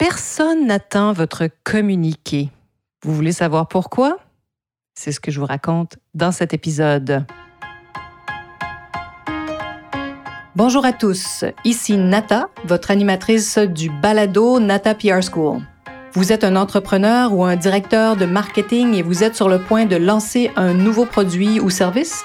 Personne n'attend votre communiqué. Vous voulez savoir pourquoi? C'est ce que je vous raconte dans cet épisode. Bonjour à tous, ici Nata, votre animatrice du balado Nata PR School. Vous êtes un entrepreneur ou un directeur de marketing et vous êtes sur le point de lancer un nouveau produit ou service?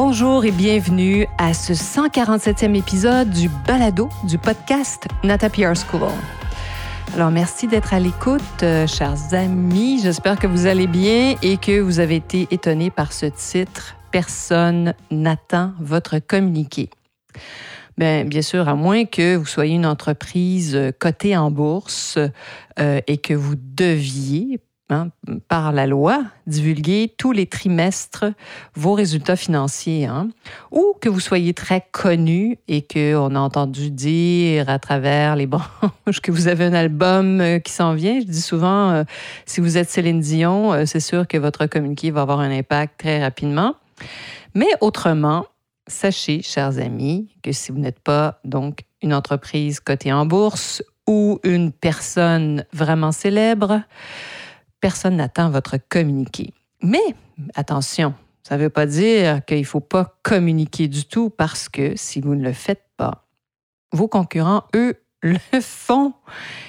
Bonjour et bienvenue à ce 147e épisode du balado du podcast Nata PR School. Alors, merci d'être à l'écoute, euh, chers amis. J'espère que vous allez bien et que vous avez été étonnés par ce titre Personne n'attend votre communiqué. Bien, bien sûr, à moins que vous soyez une entreprise cotée en bourse euh, et que vous deviez Hein, par la loi, divulguer tous les trimestres vos résultats financiers, hein, ou que vous soyez très connu et qu'on a entendu dire à travers les branches que vous avez un album euh, qui s'en vient. Je dis souvent, euh, si vous êtes Céline Dion, euh, c'est sûr que votre communiqué va avoir un impact très rapidement. Mais autrement, sachez, chers amis, que si vous n'êtes pas donc une entreprise cotée en bourse ou une personne vraiment célèbre, personne n'attend votre communiqué. Mais attention, ça ne veut pas dire qu'il ne faut pas communiquer du tout parce que si vous ne le faites pas, vos concurrents, eux, le font.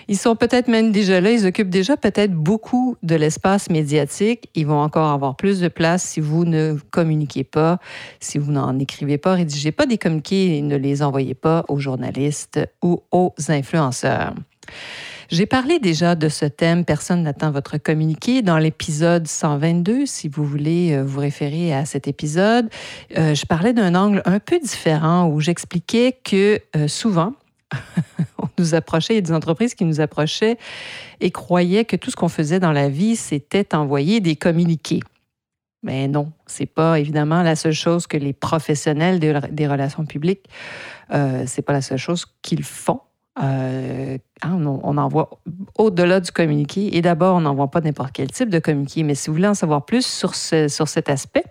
Ils sont peut-être même déjà là, ils occupent déjà peut-être beaucoup de l'espace médiatique. Ils vont encore avoir plus de place si vous ne communiquez pas, si vous n'en écrivez pas, rédigez pas des communiqués et ne les envoyez pas aux journalistes ou aux influenceurs. J'ai parlé déjà de ce thème Personne n'attend votre communiqué dans l'épisode 122, si vous voulez euh, vous référer à cet épisode. Euh, je parlais d'un angle un peu différent où j'expliquais que euh, souvent, on nous approchait, il y a des entreprises qui nous approchaient et croyaient que tout ce qu'on faisait dans la vie, c'était envoyer des communiqués. Mais non, c'est pas évidemment la seule chose que les professionnels des relations publiques, euh, c'est pas la seule chose qu'ils font. Euh, hein, on, envoie au-delà du communiqué. Et d'abord, on n'envoie pas n'importe quel type de communiqué. Mais si vous voulez en savoir plus sur, sur cet aspect,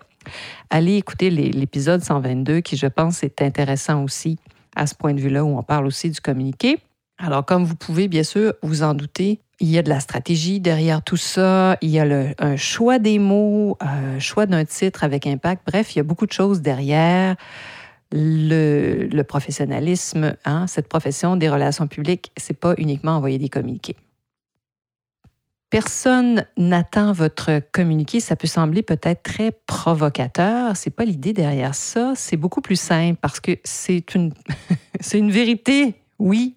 allez écouter l'épisode 122 qui, je pense, est intéressant aussi à ce point de vue-là où on parle aussi du communiqué. Alors, comme vous pouvez bien sûr vous en douter, il y a de la stratégie derrière tout ça, il y a le, un choix des mots, un euh, choix d'un titre avec impact. Bref, il y a beaucoup de choses derrière le, professionnalisme, hein, cette profession des relations publiques, c'est pas uniquement envoyer des communiqués. Personne n'attend votre communiqué. Ça peut sembler peut-être très provocateur. C'est pas l'idée derrière ça. C'est beaucoup plus simple parce que c'est une, vérité. Oui,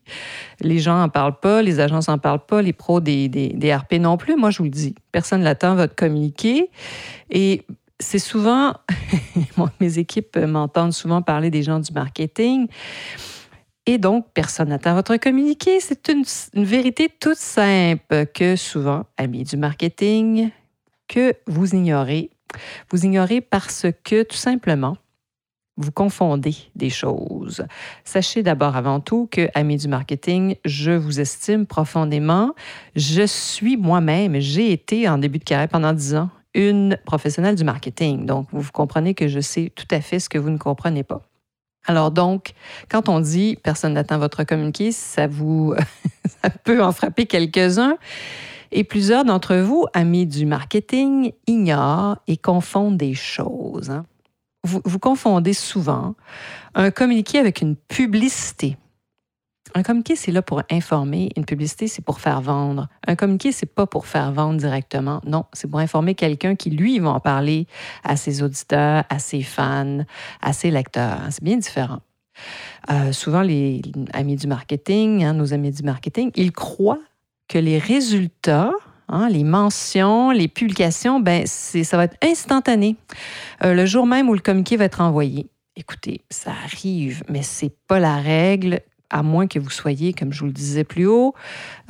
les gens n'en parlent pas, les agences n'en parlent pas, les pros des, des, des, RP non plus. Moi, je vous le dis, personne n'attend votre communiqué. Et c'est souvent, mes équipes m'entendent souvent parler des gens du marketing. Et donc, personne n'attend votre communiqué. C'est une, vérité toute simple que souvent, amis du marketing, que vous ignorez. Vous ignorez parce que tout simplement, vous confondez des choses. Sachez d'abord avant tout que, amis du marketing, je vous estime profondément. Je suis moi-même, j'ai été en début de carrière pendant dix ans une professionnelle du marketing. Donc, vous comprenez que je sais tout à fait ce que vous ne comprenez pas. Alors donc, quand on dit personne n'attend votre communiqué, ça vous peut en frapper quelques-uns. Et plusieurs d'entre vous, amis du marketing, ignorent et confondent des choses. Hein. Vous, vous confondez souvent un communiqué avec une publicité. Un communiqué, c'est là pour informer. Une publicité, c'est pour faire vendre. Un communiqué, c'est pas pour faire vendre directement. Non, c'est pour informer quelqu'un qui, lui, va en parler à ses auditeurs, à ses fans, à ses lecteurs. C'est bien différent. Euh, souvent, les amis du marketing, hein, nos amis du marketing, ils croient que les résultats, hein, les mentions, les publications, ben, ça va être instantané. Euh, le jour même où le communiqué va être envoyé. Écoutez, ça arrive, mais c'est pas la règle à moins que vous soyez, comme je vous le disais plus haut,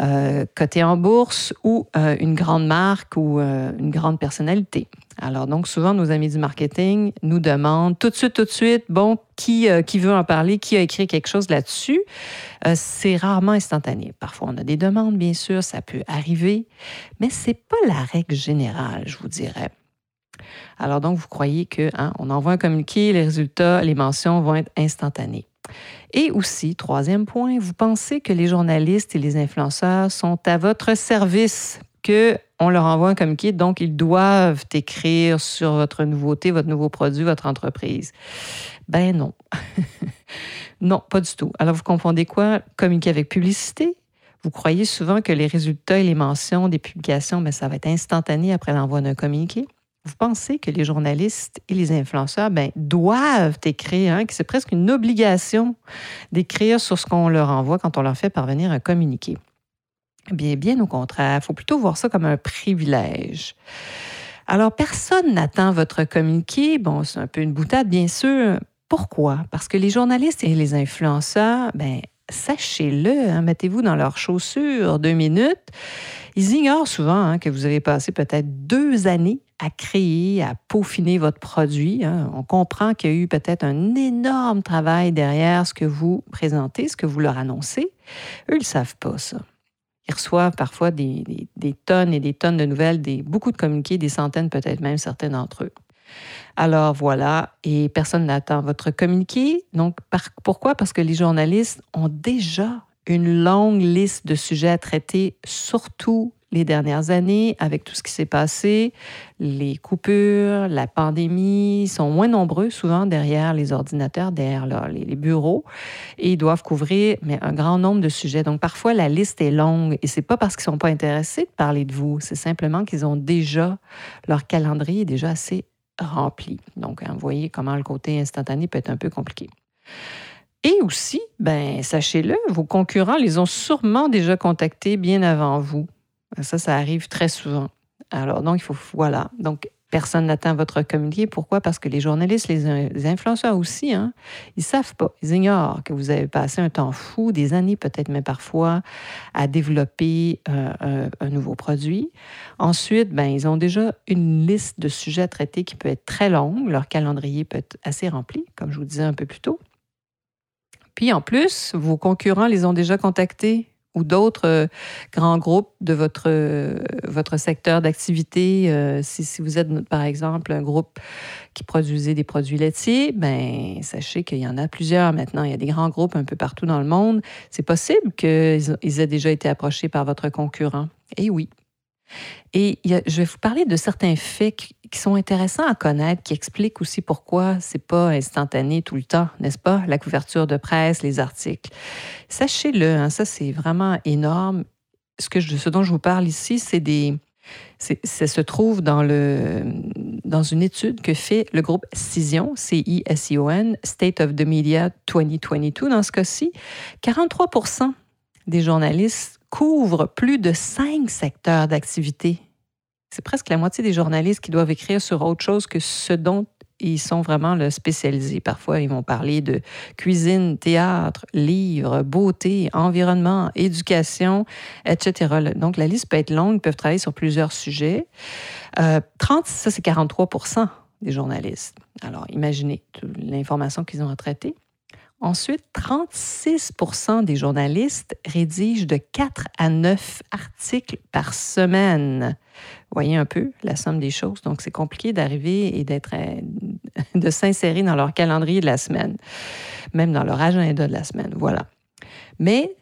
euh, coté en bourse ou euh, une grande marque ou euh, une grande personnalité. Alors donc souvent nos amis du marketing nous demandent tout de suite, tout de suite, bon, qui, veut en parler, qui a écrit quelque chose là-dessus? c'est rarement instantané. Parfois on a des demandes, bien sûr, ça peut arriver, mais c'est pas la règle générale, je vous dirais. Alors donc, vous croyez que hein, on envoie un communiqué, les résultats, les mentions vont être instantanés. Et aussi, troisième point, vous pensez que les journalistes et les influenceurs sont à votre service, que on leur envoie un communiqué, donc ils doivent écrire sur votre nouveauté, votre nouveau produit, votre entreprise? Ben non. non, pas du tout. Alors vous confondez quoi? Communiquer avec publicité? Vous croyez souvent que les résultats et les mentions des publications, ben, ça va être instantané après l'envoi d'un communiqué? Vous pensez que les journalistes et les influenceurs ben, doivent écrire, hein, que c'est presque une obligation d'écrire sur ce qu'on leur envoie quand on leur fait parvenir un communiqué? Bien, bien au contraire, il faut plutôt voir ça comme un privilège. Alors, personne n'attend votre communiqué. Bon, c'est un peu une boutade, bien sûr. Pourquoi? Parce que les journalistes et les influenceurs, ben, sachez-le, hein, mettez-vous dans leurs chaussures deux minutes. Ils ignorent souvent hein, que vous avez passé peut-être deux années à créer, à peaufiner votre produit. Hein. On comprend qu'il y a eu peut-être un énorme travail derrière ce que vous présentez, ce que vous leur annoncez. Eux, ils ne savent pas ça. Ils reçoivent parfois des, tonnes et des tonnes de nouvelles, des, beaucoup de communiqués, des centaines peut-être même, certains d'entre eux. Alors voilà, et personne n'attend votre communiqué. Donc pourquoi? Parce que les journalistes ont déjà une longue liste de sujets à traiter, surtout les dernières années, avec tout ce qui s'est passé, les coupures, la pandémie, sont moins nombreux souvent derrière les ordinateurs, derrière les, bureaux, et ils doivent couvrir mais, un grand nombre de sujets. Donc parfois, la liste est longue, et c'est pas parce qu'ils sont pas intéressés de parler de vous, c'est simplement qu'ils ont déjà, leur calendrier est déjà assez rempli. Donc, hein, vous voyez comment le côté instantané peut être un peu compliqué. Et aussi, ben, sachez-le, vos concurrents les ont sûrement déjà contactés bien avant vous. Ça, ça arrive très souvent. Alors, donc, il faut, voilà. Donc, personne n'attend votre communiqué. Pourquoi? Parce que les journalistes, les, influenceurs aussi, hein, ils savent pas, ils ignorent que vous avez passé un temps fou, des années peut-être même parfois, à développer euh, un, nouveau produit. Ensuite, ben, ils ont déjà une liste de sujets à traiter qui peut être très longue. Leur calendrier peut être assez rempli, comme je vous disais un peu plus tôt. Puis en plus, vos concurrents les ont déjà contactés ou d'autres euh, grands groupes de votre, euh, votre secteur d'activité. Euh, si, vous êtes, par exemple, un groupe qui produisait des produits laitiers, ben sachez qu'il y en a plusieurs maintenant. Il y a des grands groupes un peu partout dans le monde. C'est possible qu'ils aient déjà été approchés par votre concurrent. Et oui, et je vais vous parler de certains faits qui sont intéressants à connaître, qui expliquent aussi pourquoi c'est pas instantané tout le temps, n'est-ce pas? La couverture de presse, les articles. Sachez-le, hein, ça c'est vraiment énorme. Ce, que ce dont je vous parle ici, c'est des, ça se trouve dans, le, dans une étude que fait le groupe Cision, C-I-S-I-O-N, State of the Media 2022 dans ce cas-ci. 43% des journalistes couvre plus de cinq secteurs d'activité. C'est presque la moitié des journalistes qui doivent écrire sur autre chose que ce dont ils sont vraiment spécialisés. Parfois, ils vont parler de cuisine, théâtre, livres, beauté, environnement, éducation, etc. Donc, la liste peut être longue, ils peuvent travailler sur plusieurs sujets. 30, euh, ça, c'est 43% des journalistes. Alors, imaginez l'information qu'ils ont à traiter. Ensuite, 36% des journalistes rédigent de 4 à 9 articles par semaine. Voyez un peu la somme des choses. Donc, c'est compliqué d'arriver et d'être, euh, de s'insérer dans leur calendrier de la semaine, même dans leur agenda de la semaine. Voilà. Mais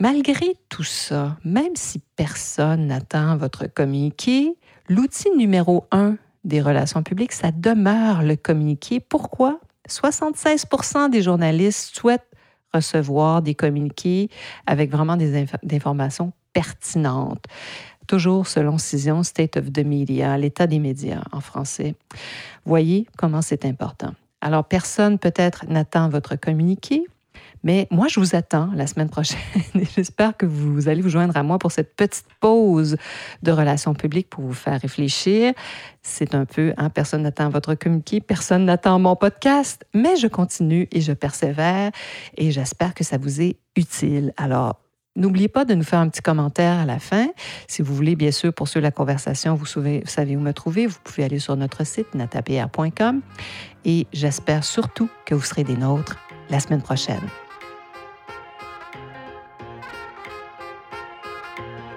malgré tout ça, même si personne n'attend votre communiqué, l'outil numéro un des relations publiques, ça demeure le communiqué. Pourquoi? 76% des journalistes souhaitent recevoir des communiqués avec vraiment des, informations pertinentes. Toujours selon Cision, State of the Media, l'état des médias en français. Voyez comment c'est important. Alors, personne peut-être n'attend votre communiqué, Mais moi, je vous attends la semaine prochaine et j'espère que vous allez vous joindre à moi pour cette petite pause de relations publiques pour vous faire réfléchir. C'est un peu, hein, personne n'attend votre communiqué, personne n'attend mon podcast, mais je continue et je persévère et j'espère que ça vous est utile. Alors, N'oubliez pas de nous faire un petit commentaire à la fin. Si vous voulez, bien sûr, poursuivre la conversation, vous savez, où me trouver. Vous pouvez aller sur notre site natapr.com et j'espère surtout que vous serez des nôtres la semaine prochaine.